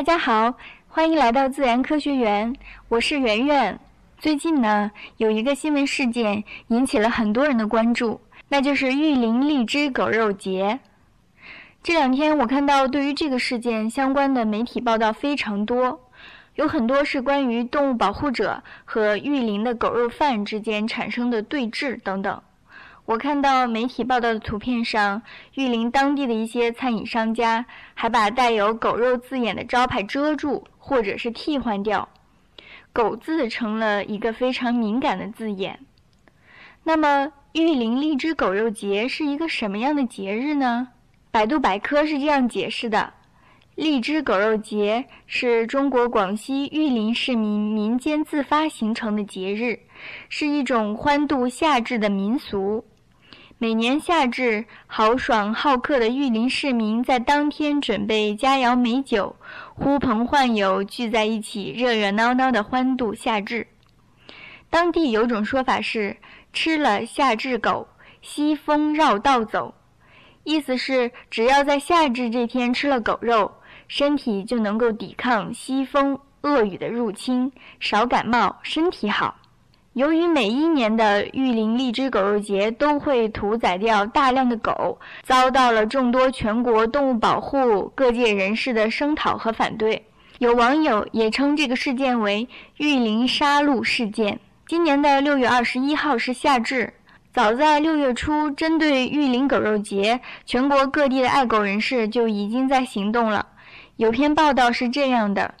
大家好，欢迎来到自然科学园，我是圆圆。最近呢，有一个新闻事件引起了很多人的关注，那就是玉林荔枝狗肉节。这两天我看到对于这个事件相关的媒体报道非常多，有很多是关于动物保护者和玉林的狗肉贩之间产生的对峙等等。我看到媒体报道的图片上，玉林当地的一些餐饮商家还把带有“狗肉”字眼的招牌遮住，或者是替换掉，“狗”字成了一个非常敏感的字眼。那么，玉林荔枝狗肉节是一个什么样的节日呢？百度百科是这样解释的：荔枝狗肉节是中国广西玉林市民民间自发形成的节日，是一种欢度夏至的民俗。每年夏至，豪爽好客的玉林市民在当天准备佳肴美酒，呼朋唤友聚在一起，热热闹闹的欢度夏至。当地有种说法是“吃了夏至狗，西风绕道走”，意思是只要在夏至这天吃了狗肉，身体就能够抵抗西风恶雨的入侵，少感冒，身体好。由于每一年的玉林荔枝狗肉节都会屠宰掉大量的狗，遭到了众多全国动物保护各界人士的声讨和反对。有网友也称这个事件为“玉林杀戮事件”。今年的六月二十一号是夏至，早在六月初，针对玉林狗肉节，全国各地的爱狗人士就已经在行动了。有篇报道是这样的。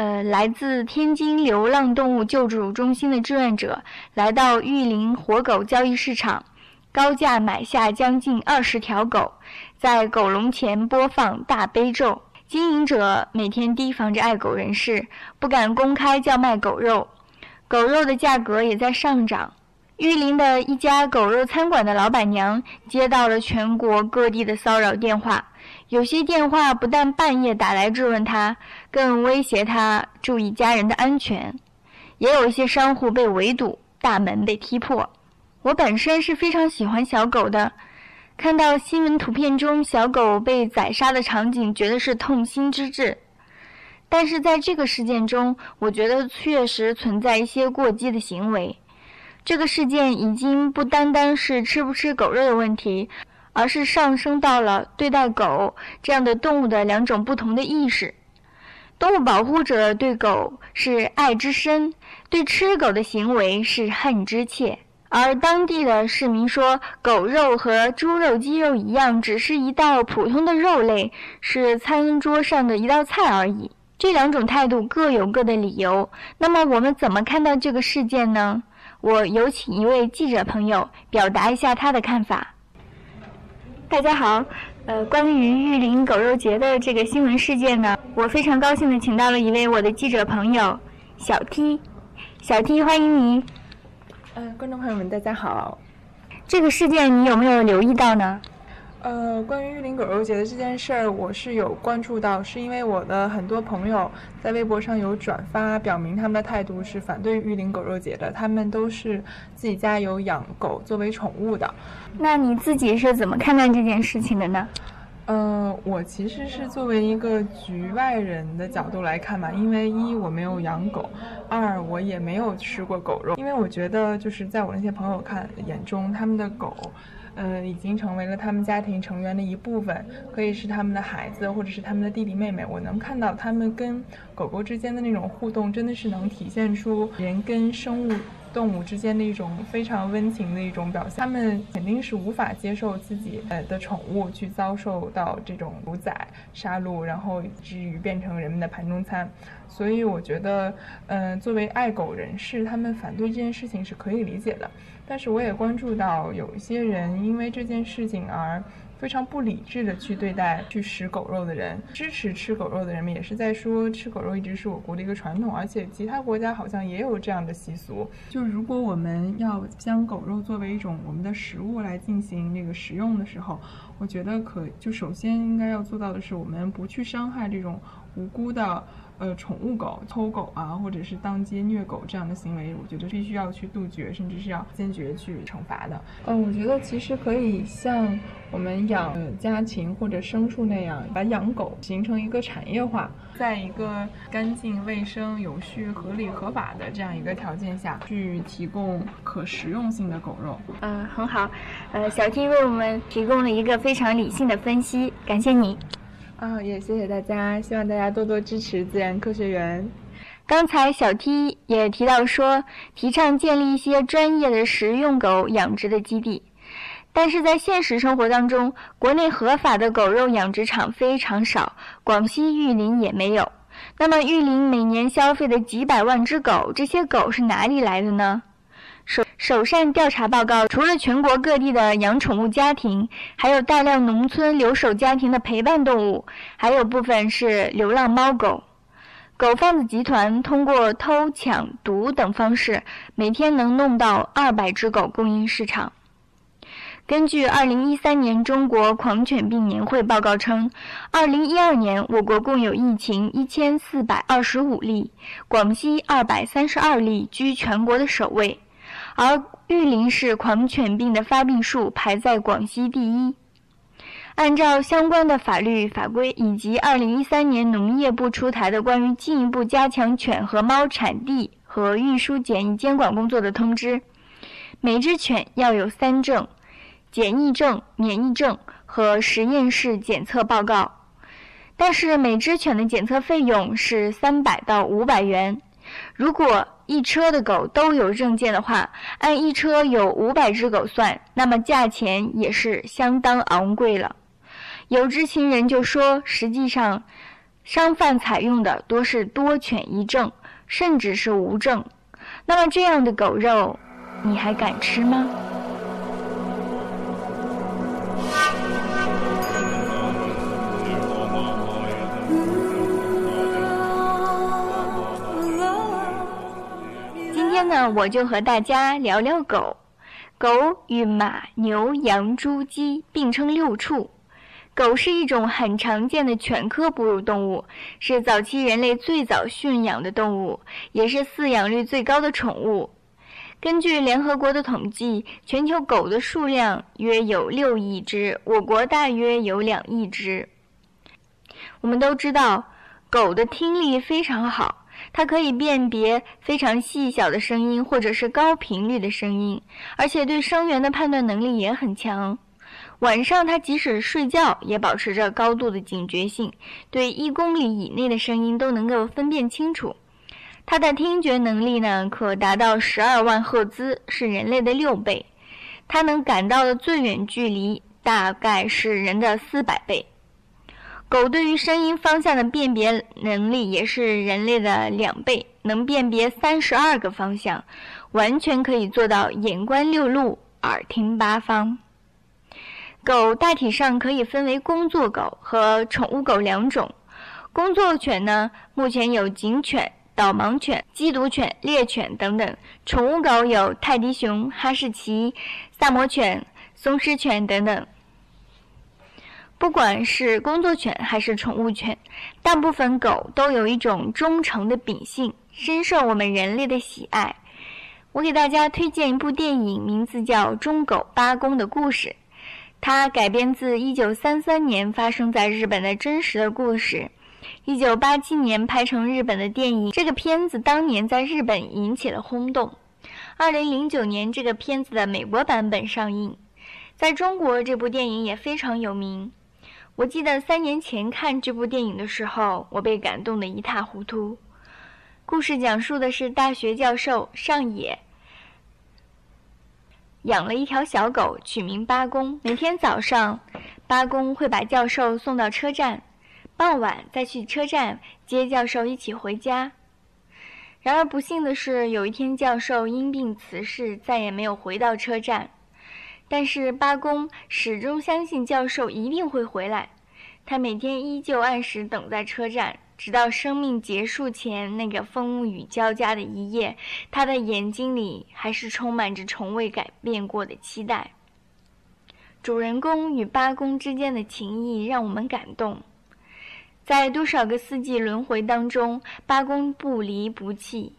呃，来自天津流浪动物救助中心的志愿者来到玉林活狗交易市场，高价买下将近二十条狗，在狗笼前播放大悲咒。经营者每天提防着爱狗人士，不敢公开叫卖狗肉，狗肉的价格也在上涨。玉林的一家狗肉餐馆的老板娘接到了全国各地的骚扰电话。有些电话不但半夜打来质问他，更威胁他注意家人的安全。也有一些商户被围堵，大门被踢破。我本身是非常喜欢小狗的，看到新闻图片中小狗被宰杀的场景，觉得是痛心之至。但是在这个事件中，我觉得确实存在一些过激的行为。这个事件已经不单单是吃不吃狗肉的问题。而是上升到了对待狗这样的动物的两种不同的意识。动物保护者对狗是爱之深，对吃狗的行为是恨之切。而当地的市民说，狗肉和猪肉、鸡肉一样，只是一道普通的肉类，是餐桌上的一道菜而已。这两种态度各有各的理由。那么我们怎么看待这个事件呢？我有请一位记者朋友表达一下他的看法。大家好，呃，关于玉林狗肉节的这个新闻事件呢，我非常高兴的请到了一位我的记者朋友小 T，小 T 欢迎你。嗯，观众朋友们大家好。这个事件你有没有留意到呢？呃，关于玉林狗肉节的这件事儿，我是有关注到，是因为我的很多朋友在微博上有转发，表明他们的态度是反对玉林狗肉节的。他们都是自己家有养狗作为宠物的。那你自己是怎么看待这件事情的呢？呃，我其实是作为一个局外人的角度来看嘛，因为一我没有养狗，二我也没有吃过狗肉，因为我觉得就是在我那些朋友看眼中，他们的狗。呃，已经成为了他们家庭成员的一部分，可以是他们的孩子，或者是他们的弟弟妹妹。我能看到他们跟狗狗之间的那种互动，真的是能体现出人跟生物。动物之间的一种非常温情的一种表现，他们肯定是无法接受自己呃的宠物去遭受到这种屠宰、杀戮，然后以至于变成人们的盘中餐。所以我觉得，嗯，作为爱狗人士，他们反对这件事情是可以理解的。但是我也关注到有一些人因为这件事情而。非常不理智的去对待去食狗肉的人，支持吃狗肉的人们也是在说吃狗肉一直是我国的一个传统，而且其他国家好像也有这样的习俗。就如果我们要将狗肉作为一种我们的食物来进行那个食用的时候，我觉得可就首先应该要做到的是，我们不去伤害这种无辜的。呃宠物狗偷狗啊，或者是当街虐狗这样的行为，我觉得必须要去杜绝，甚至是要坚决去惩罚的。嗯，我觉得其实可以像我们养家禽或者牲畜那样，把养狗形成一个产业化，在一个干净、卫生、有序、合理、合法的这样一个条件下去提供可食用性的狗肉。嗯，很好。呃，小 T 为我们提供了一个非常理性的分析，感谢你。啊，也谢谢大家，希望大家多多支持自然科学园。刚才小 T 也提到说，提倡建立一些专业的食用狗养殖的基地，但是在现实生活当中，国内合法的狗肉养殖场非常少，广西玉林也没有。那么玉林每年消费的几百万只狗，这些狗是哪里来的呢？首善调查报告，除了全国各地的养宠物家庭，还有大量农村留守家庭的陪伴动物，还有部分是流浪猫狗。狗贩子集团通过偷抢、毒等方式，每天能弄到二百只狗供应市场。根据二零一三年中国狂犬病年会报告称，二零一二年我国共有疫情一千四百二十五例，广西二百三十二例居全国的首位。而玉林市狂犬病的发病数排在广西第一。按照相关的法律法规以及2013年农业部出台的关于进一步加强犬和猫产地和运输检疫监管工作的通知，每只犬要有三证：检疫证、免疫证和实验室检测报告。但是每只犬的检测费用是三百到五百元。如果一车的狗都有证件的话，按一车有五百只狗算，那么价钱也是相当昂贵了。有知情人就说，实际上，商贩采用的多是多犬一证，甚至是无证。那么这样的狗肉，你还敢吃吗？那我就和大家聊聊狗。狗与马、牛、羊、猪、鸡并称六畜。狗是一种很常见的犬科哺乳动物，是早期人类最早驯养的动物，也是饲养率最高的宠物。根据联合国的统计，全球狗的数量约有六亿只，我国大约有两亿只。我们都知道，狗的听力非常好。它可以辨别非常细小的声音，或者是高频率的声音，而且对声源的判断能力也很强。晚上，它即使睡觉也保持着高度的警觉性，对一公里以内的声音都能够分辨清楚。它的听觉能力呢，可达到十二万赫兹，是人类的六倍。它能感到的最远距离大概是人的四百倍。狗对于声音方向的辨别能力也是人类的两倍，能辨别三十二个方向，完全可以做到眼观六路，耳听八方。狗大体上可以分为工作狗和宠物狗两种。工作犬呢，目前有警犬、导盲犬、缉毒犬、猎犬等等；宠物狗有泰迪熊、哈士奇、萨摩犬、松狮犬等等。不管是工作犬还是宠物犬，大部分狗都有一种忠诚的秉性，深受我们人类的喜爱。我给大家推荐一部电影，名字叫《忠狗八公的故事》，它改编自1933年发生在日本的真实的故事。1987年拍成日本的电影，这个片子当年在日本引起了轰动。2009年，这个片子的美国版本上映，在中国这部电影也非常有名。我记得三年前看这部电影的时候，我被感动得一塌糊涂。故事讲述的是大学教授上野养了一条小狗，取名八公。每天早上，八公会把教授送到车站，傍晚再去车站接教授一起回家。然而不幸的是，有一天教授因病辞世，再也没有回到车站。但是八公始终相信教授一定会回来，他每天依旧按时等在车站，直到生命结束前那个风雨交加的一夜，他的眼睛里还是充满着从未改变过的期待。主人公与八公之间的情谊让我们感动。在多少个四季轮回当中，八公不离不弃。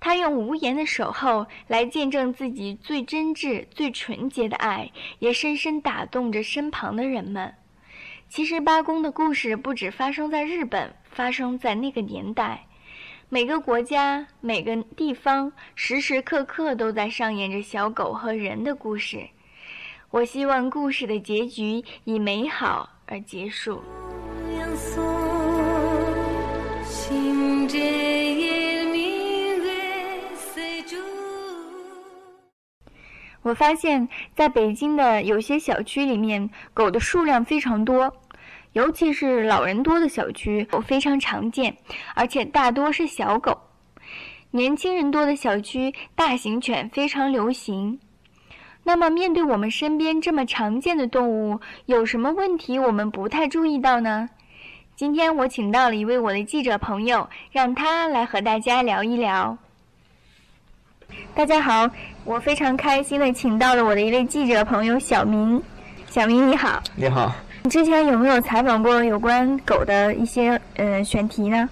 他用无言的守候来见证自己最真挚、最纯洁的爱，也深深打动着身旁的人们。其实，八公的故事不止发生在日本，发生在那个年代。每个国家、每个地方，时时刻刻都在上演着小狗和人的故事。我希望故事的结局以美好而结束。我发现，在北京的有些小区里面，狗的数量非常多。尤其是老人多的小区，狗非常常见，而且大多是小狗。年轻人多的小区，大型犬非常流行。那么，面对我们身边这么常见的动物，有什么问题我们不太注意到呢？今天我请到了一位我的记者朋友，让他来和大家聊一聊。大家好，我非常开心的请到了我的一位记者朋友小明。小明你好。你好。你之前有没有采访过有关狗的一些呃选题呢？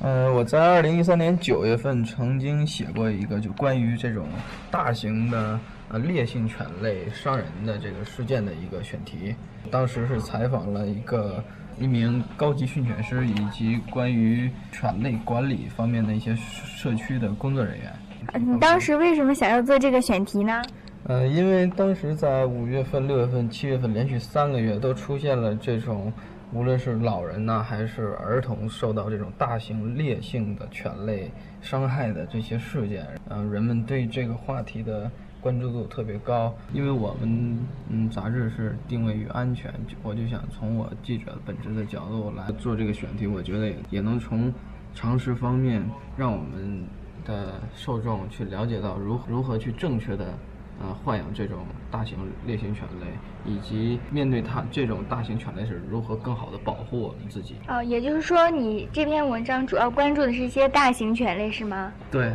呃，我在二零一三年九月份曾经写过一个就关于这种大型的呃烈性犬类伤人的这个事件的一个选题。当时是采访了一个一名高级训犬师以及关于犬类管理方面的一些社区的工作人员。你当时为什么想要做这个选题呢？呃，因为当时在五月份、六月份、七月份连续三个月都出现了这种，无论是老人呐还是儿童受到这种大型烈性的犬类伤害的这些事件，嗯，人们对这个话题的关注度特别高。因为我们嗯杂志是定位于安全，我就想从我记者本职的角度来做这个选题，我觉得也也能从常识方面让我们的受众去了解到如如何去正确的。呃，豢养这种大型烈性犬类，以及面对它这种大型犬类是如何更好的保护我们自己。哦，也就是说，你这篇文章主要关注的是一些大型犬类，是吗？对，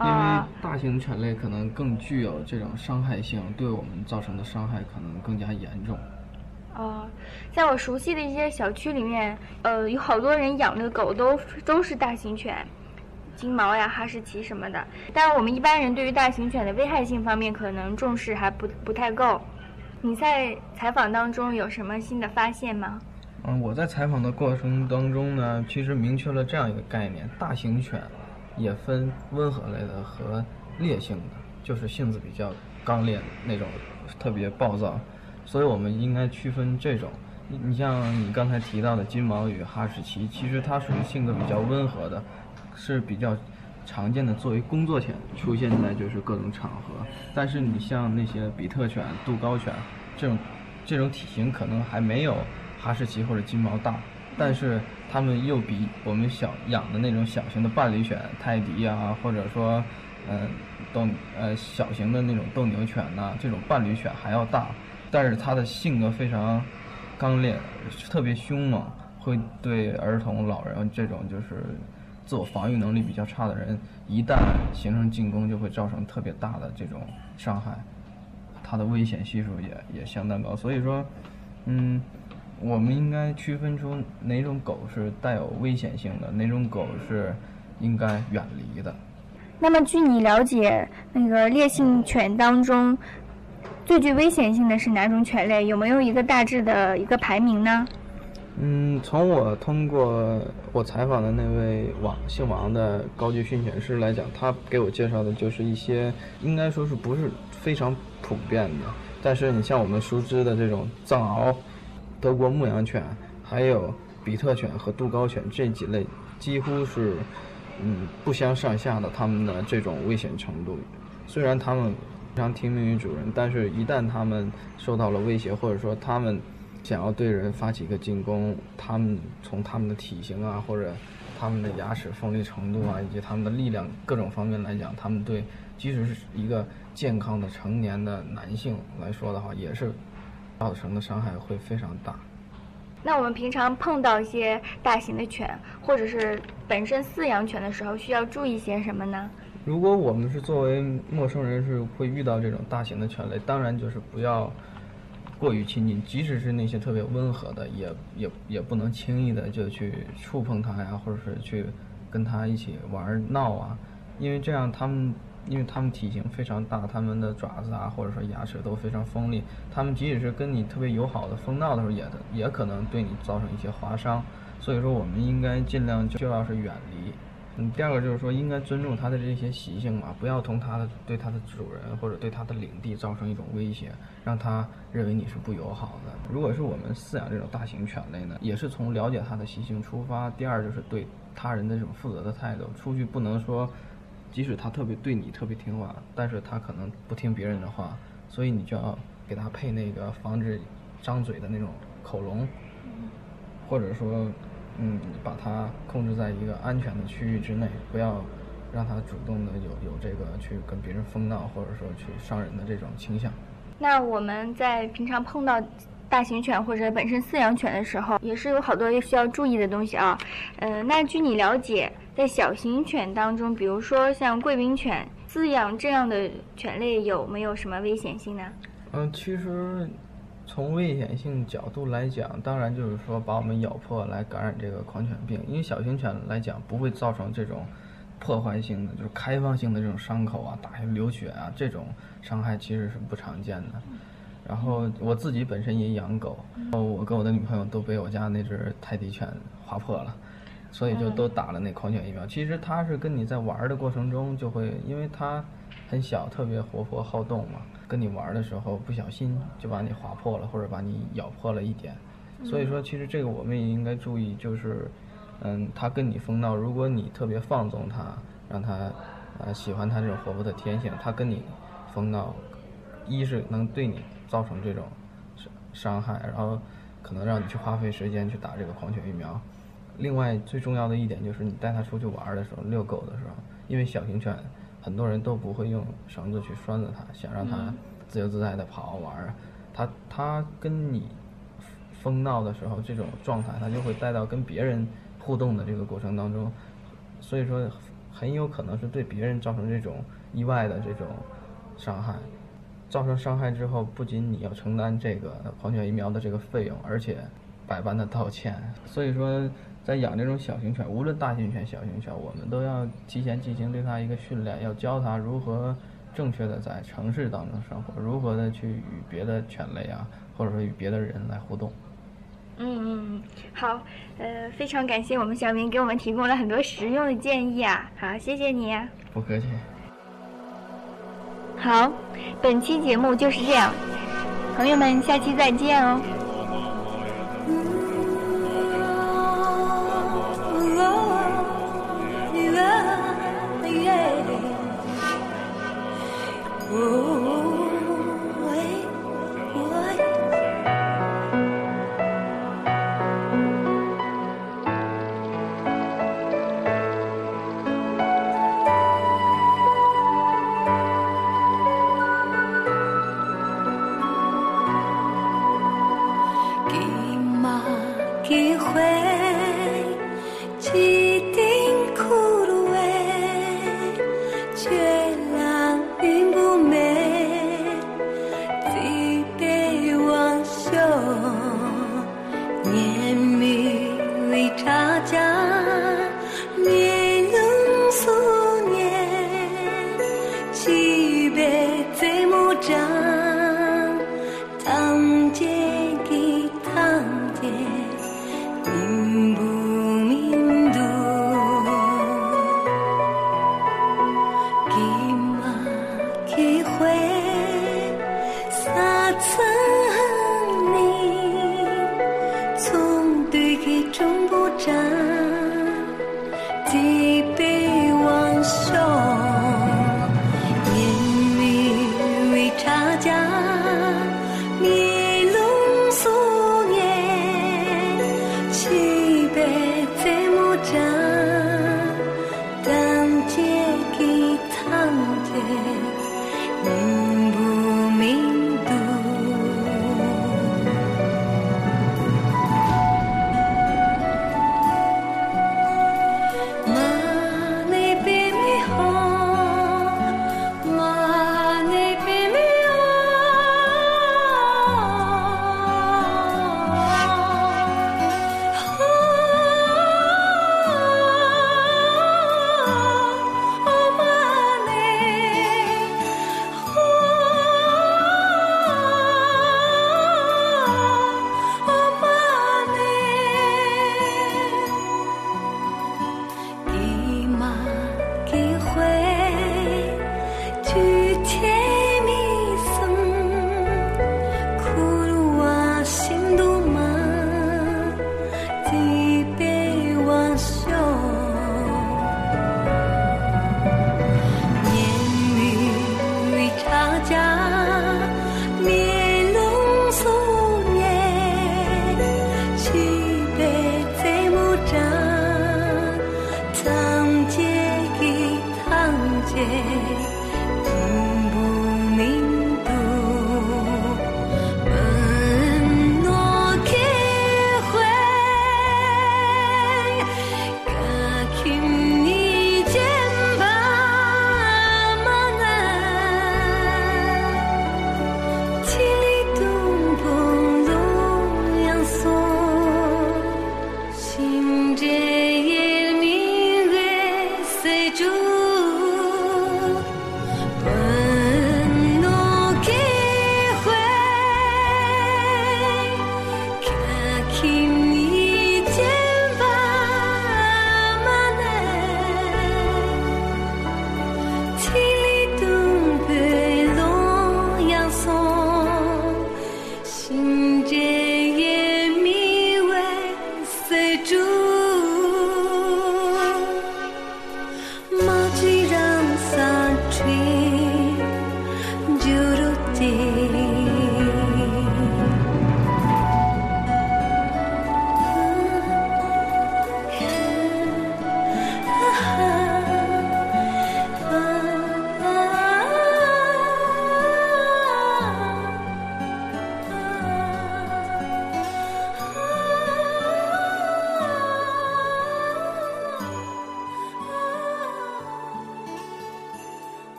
因为大型犬类可能更具有这种伤害性，对我们造成的伤害可能更加严重。哦，在我熟悉的一些小区里面，呃，有好多人养的狗都都是大型犬。金毛呀、哈士奇什么的，但是我们一般人对于大型犬的危害性方面可能重视还不不太够。你在采访当中有什么新的发现吗？嗯，我在采访的过程当中呢，其实明确了这样一个概念：大型犬也分温和类的和烈性的，就是性子比较刚烈的那种，特别暴躁。所以我们应该区分这种。你你像你刚才提到的金毛与哈士奇，其实它属于性格比较温和的。是比较常见的，作为工作犬出现在就是各种场合。但是你像那些比特犬、杜高犬这种，这种体型可能还没有哈士奇或者金毛大，但是它们又比我们小养的那种小型的伴侣犬泰迪啊，或者说嗯斗呃小型的那种斗牛犬呐，这种伴侣犬还要大。但是它的性格非常刚烈，特别凶猛，会对儿童、老人这种就是。自我防御能力比较差的人，一旦形成进攻，就会造成特别大的这种伤害，它的危险系数也也相当高。所以说，嗯，我们应该区分出哪种狗是带有危险性的，哪种狗是应该远离的。那么，据你了解，那个烈性犬当中最具危险性的是哪种犬类？有没有一个大致的一个排名呢？嗯，从我通过我采访的那位王姓王的高级训犬师来讲，他给我介绍的就是一些应该说是不是非常普遍的。但是你像我们熟知的这种藏獒、德国牧羊犬，还有比特犬和杜高犬这几类，几乎是嗯不相上下的。他们的这种危险程度，虽然他们非常听命于主人，但是一旦他们受到了威胁，或者说他们。想要对人发起一个进攻，他们从他们的体型啊，或者他们的牙齿锋利程度啊，以及他们的力量各种方面来讲，他们对即使是一个健康的成年的男性来说的话，也是造成的伤害会非常大。那我们平常碰到一些大型的犬，或者是本身饲养犬的时候，需要注意些什么呢？如果我们是作为陌生人，是会遇到这种大型的犬类，当然就是不要。过于亲近，即使是那些特别温和的，也也也不能轻易的就去触碰它呀，或者是去跟它一起玩闹啊，因为这样它们，因为它们体型非常大，它们的爪子啊，或者说牙齿都非常锋利，它们即使是跟你特别友好的疯闹的时候，也也可能对你造成一些划伤，所以说我们应该尽量就要是远离。嗯，第二个就是说，应该尊重它的这些习性嘛，不要同它的对它的主人或者对它的领地造成一种威胁，让它认为你是不友好的。如果是我们饲养这种大型犬类呢，也是从了解它的习性出发。第二就是对他人的这种负责的态度，出去不能说，即使它特别对你特别听话，但是它可能不听别人的话，所以你就要给它配那个防止张嘴的那种口笼，或者说。嗯，把它控制在一个安全的区域之内，不要让它主动的有有这个去跟别人疯闹，或者说去伤人的这种倾向。那我们在平常碰到大型犬或者本身饲养犬的时候，也是有好多需要注意的东西啊。呃，那据你了解，在小型犬当中，比如说像贵宾犬，饲养这样的犬类有没有什么危险性呢？嗯，其实。从危险性角度来讲，当然就是说把我们咬破来感染这个狂犬病。因为小型犬来讲不会造成这种破坏性的，就是开放性的这种伤口啊、打流血啊这种伤害其实是不常见的。然后我自己本身也养狗，我跟我的女朋友都被我家那只泰迪犬划破了，所以就都打了那狂犬疫苗。其实它是跟你在玩的过程中就会，因为它很小，特别活泼好动嘛。跟你玩的时候不小心就把你划破了，或者把你咬破了一点，所以说其实这个我们也应该注意，就是，嗯，它跟你疯闹，如果你特别放纵它，让它，呃，喜欢它这种活泼的天性，它跟你疯闹，一是能对你造成这种伤伤害，然后可能让你去花费时间去打这个狂犬疫苗。另外最重要的一点就是你带它出去玩的时候，遛狗的时候，因为小型犬。很多人都不会用绳子去拴着它，想让它自由自在的跑玩儿。它它跟你疯闹的时候，这种状态，它就会带到跟别人互动的这个过程当中，所以说很有可能是对别人造成这种意外的这种伤害。造成伤害之后，不仅你要承担这个狂犬疫苗的这个费用，而且百般的道歉。所以说。在养这种小型犬，无论大型犬、小型犬，我们都要提前进行对它一个训练，要教它如何正确的在城市当中生活，如何的去与别的犬类啊，或者说与别的人来互动。嗯嗯，好，呃，非常感谢我们小明给我们提供了很多实用的建议啊，好，谢谢你。不客气。好，本期节目就是这样，朋友们，下期再见哦。